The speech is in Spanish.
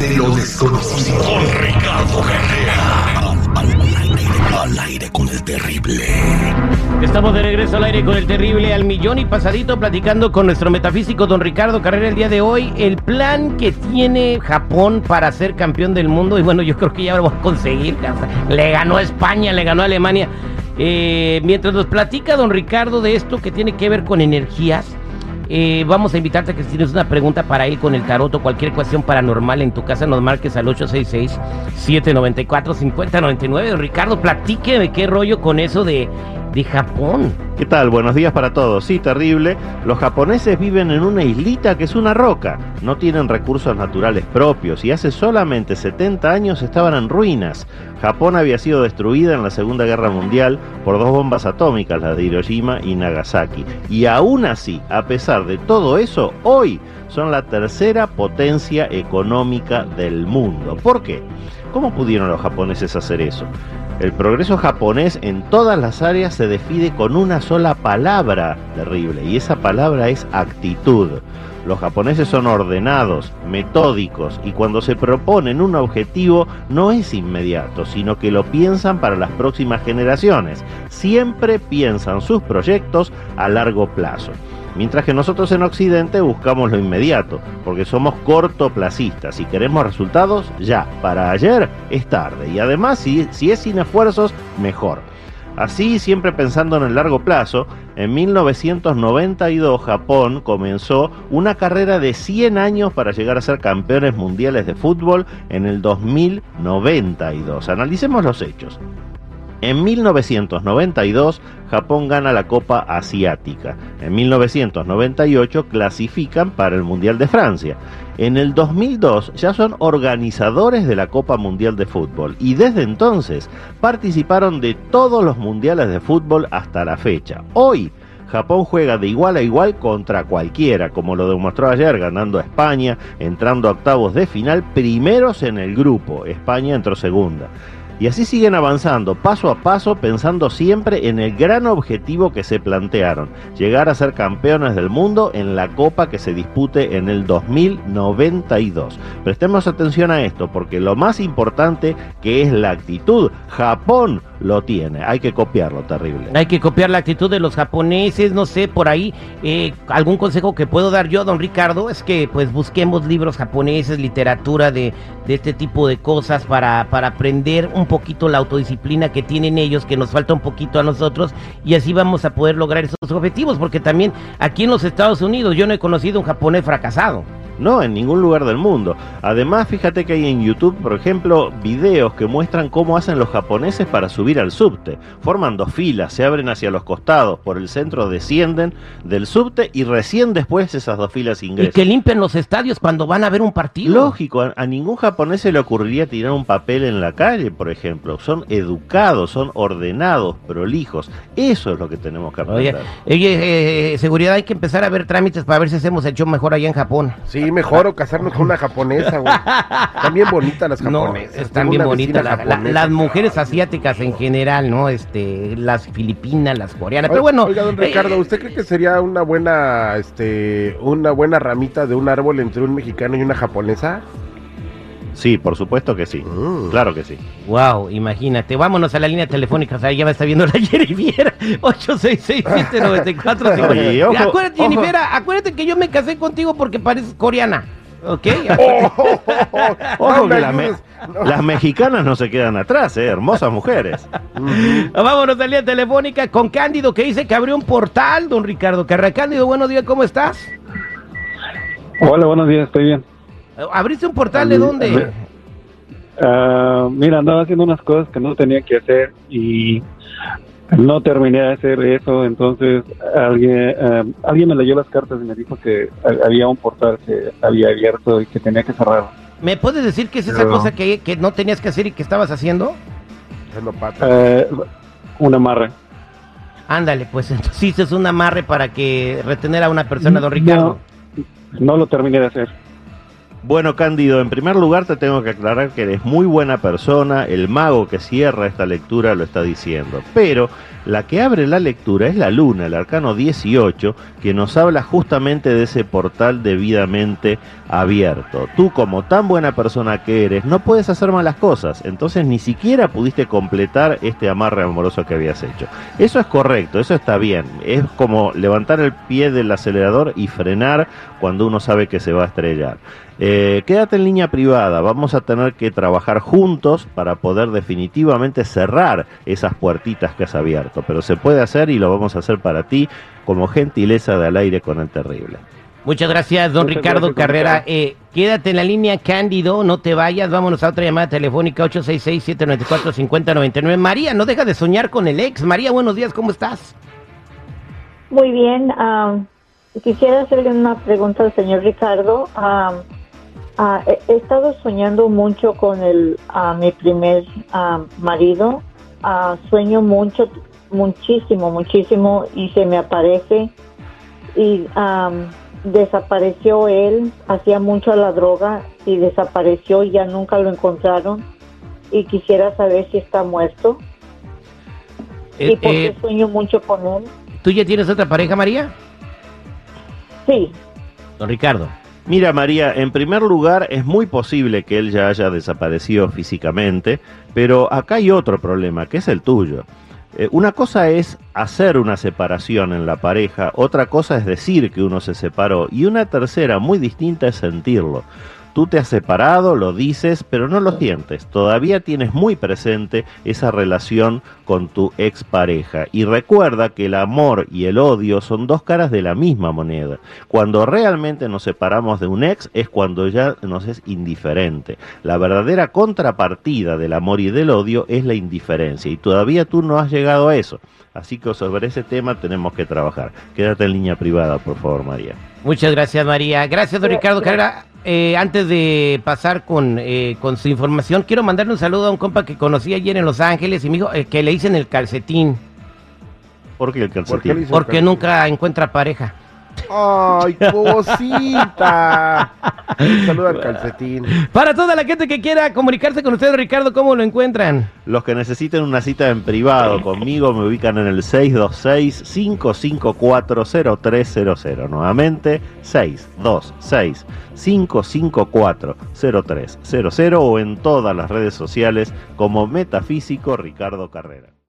de lo desconocido. Con Ricardo Carrera. Al, aire con el terrible. Estamos de regreso al aire con el terrible al millón y pasadito platicando con nuestro metafísico don Ricardo Carrera el día de hoy. El plan que tiene Japón para ser campeón del mundo y bueno, yo creo que ya lo va a conseguir. Le ganó a España, le ganó a Alemania. Eh, mientras nos platica don Ricardo de esto que tiene que ver con energías, eh, vamos a invitarte a que si tienes una pregunta para ir con el tarot o cualquier cuestión paranormal en tu casa, nos marques al 866-794-5099. Ricardo, platique de qué rollo con eso de, de Japón. ¿Qué tal? Buenos días para todos. Sí, terrible. Los japoneses viven en una islita que es una roca. No tienen recursos naturales propios y hace solamente 70 años estaban en ruinas. Japón había sido destruida en la Segunda Guerra Mundial por dos bombas atómicas, las de Hiroshima y Nagasaki. Y aún así, a pesar de todo eso, hoy son la tercera potencia económica del mundo. ¿Por qué? ¿Cómo pudieron los japoneses hacer eso? El progreso japonés en todas las áreas se define con una sola palabra terrible y esa palabra es actitud. Los japoneses son ordenados, metódicos y cuando se proponen un objetivo no es inmediato, sino que lo piensan para las próximas generaciones. Siempre piensan sus proyectos a largo plazo. Mientras que nosotros en Occidente buscamos lo inmediato, porque somos cortoplacistas y queremos resultados ya. Para ayer es tarde y además si, si es sin esfuerzos, mejor. Así, siempre pensando en el largo plazo, en 1992 Japón comenzó una carrera de 100 años para llegar a ser campeones mundiales de fútbol en el 2092. Analicemos los hechos. En 1992, Japón gana la Copa Asiática. En 1998 clasifican para el Mundial de Francia. En el 2002 ya son organizadores de la Copa Mundial de Fútbol y desde entonces participaron de todos los mundiales de fútbol hasta la fecha. Hoy Japón juega de igual a igual contra cualquiera, como lo demostró ayer ganando a España, entrando a octavos de final, primeros en el grupo. España entró segunda. Y así siguen avanzando, paso a paso, pensando siempre en el gran objetivo que se plantearon, llegar a ser campeones del mundo en la Copa que se dispute en el 2092. Prestemos atención a esto, porque lo más importante que es la actitud, Japón lo tiene, hay que copiarlo, terrible. Hay que copiar la actitud de los japoneses, no sé, por ahí, eh, algún consejo que puedo dar yo, don Ricardo, es que pues busquemos libros japoneses, literatura de, de este tipo de cosas para, para aprender un poquito la autodisciplina que tienen ellos, que nos falta un poquito a nosotros, y así vamos a poder lograr esos objetivos, porque también aquí en los Estados Unidos yo no he conocido un japonés fracasado. No, en ningún lugar del mundo. Además, fíjate que hay en YouTube, por ejemplo, videos que muestran cómo hacen los japoneses para subir al subte. Forman dos filas, se abren hacia los costados, por el centro descienden del subte y recién después esas dos filas ingresan. Y que limpian los estadios cuando van a ver un partido. Lógico, a, a ningún japonés se le ocurriría tirar un papel en la calle, por ejemplo. Son educados, son ordenados, prolijos. Eso es lo que tenemos que Oye, aprender. oye, eh, seguridad, hay que empezar a ver trámites para ver si hacemos el show mejor allá en Japón. Sí, mejor o casarnos con una japonesa, güey. Están bien bonitas las No, japonesas. están Tengo bien bonitas. la- la- las mujeres asiáticas en general, ¿no? Este, las filipinas, las coreanas. Oiga, Pero bueno. Oiga, don eh, Ricardo, ¿usted cree que sería una buena, este, una buena ramita de un árbol entre un mexicano y una japonesa? Sí, por supuesto que sí. Mm. Claro que sí. Wow, imagínate. Vámonos a la línea telefónica. O sea, ya me está viendo la Jennifer. 866-794. Oye, ojo, acuérdate, ojo. Jennifer, acuérdate que yo me casé contigo porque pareces coreana. ¿Ok? Ojo No me que la me- ayudes. No. las mexicanas no se quedan atrás, ¿eh? hermosas mujeres. Vámonos a la línea telefónica con Cándido que dice que abrió un portal, don Ricardo Carra. Cándido, buenos días, ¿cómo estás? Hola, buenos días, estoy bien. ¿Abriste un portal de dónde? Ah, mira, andaba haciendo unas cosas que no tenía que hacer y no terminé de hacer eso, entonces alguien, ah, alguien me leyó las cartas y me dijo que ha- había un portal que había abierto y que tenía que cerrar. ¿Me puedes decir qué es esa cosa que, que no tenías que hacer y que estabas haciendo? Eh, un amarre. Ándale, pues entonces hiciste un amarre para que retener a una persona, don Ricardo. No, no lo terminé de hacer. Bueno, Cándido, en primer lugar te tengo que aclarar que eres muy buena persona, el mago que cierra esta lectura lo está diciendo, pero La que abre la lectura es la luna, el arcano 18, que nos habla justamente de ese portal debidamente abierto. Tú como tan buena persona que eres, no puedes hacer malas cosas, entonces ni siquiera pudiste completar este amarre amoroso que habías hecho. Eso es correcto, eso está bien. Es como levantar el pie del acelerador y frenar cuando uno sabe que se va a estrellar. Eh, quédate en línea privada, vamos a tener que trabajar juntos para poder definitivamente cerrar esas puertitas que has abierto, pero se puede hacer y lo vamos a hacer para ti como gentileza de al aire con el terrible. Muchas gracias, don Muchas Ricardo gracias, Carrera. Eh, quédate en la línea Cándido, no te vayas. Vámonos a otra llamada telefónica 866-794-5099. María, no deja de soñar con el ex. María, buenos días, ¿cómo estás? Muy bien. ah, quisiera hacerle una pregunta al señor Ricardo. Ah, ah, he, he estado soñando mucho con el, ah, mi primer ah, marido. Ah, sueño mucho, muchísimo, muchísimo y se me aparece. Y desapareció él, hacía mucho a la droga y desapareció y ya nunca lo encontraron. Y quisiera saber si está muerto. Eh, y porque eh, sueño mucho con él. ¿Tú ya tienes otra pareja, María? Sí. Don Ricardo. Mira María, en primer lugar es muy posible que él ya haya desaparecido físicamente, pero acá hay otro problema, que es el tuyo. Eh, una cosa es hacer una separación en la pareja, otra cosa es decir que uno se separó y una tercera muy distinta es sentirlo. Tú te has separado, lo dices, pero no lo sientes. Todavía tienes muy presente esa relación con tu expareja. Y recuerda que el amor y el odio son dos caras de la misma moneda. Cuando realmente nos separamos de un ex es cuando ya nos es indiferente. La verdadera contrapartida del amor y del odio es la indiferencia. Y todavía tú no has llegado a eso. Así que sobre ese tema tenemos que trabajar. Quédate en línea privada, por favor, María. Muchas gracias, María. Gracias, don Ricardo Carrera. Eh, antes de pasar con, eh, con su información, quiero mandarle un saludo a un compa que conocí ayer en Los Ángeles y me dijo eh, que le dicen el calcetín, ¿Por qué el ¿Por qué calcetín? porque nunca encuentra pareja. ¡Ay, cosita! Un saludo al calcetín. Para toda la gente que quiera comunicarse con usted, Ricardo, ¿cómo lo encuentran? Los que necesiten una cita en privado conmigo me ubican en el 626-554-0300. Nuevamente, 626-554-0300 o en todas las redes sociales como Metafísico Ricardo Carrera.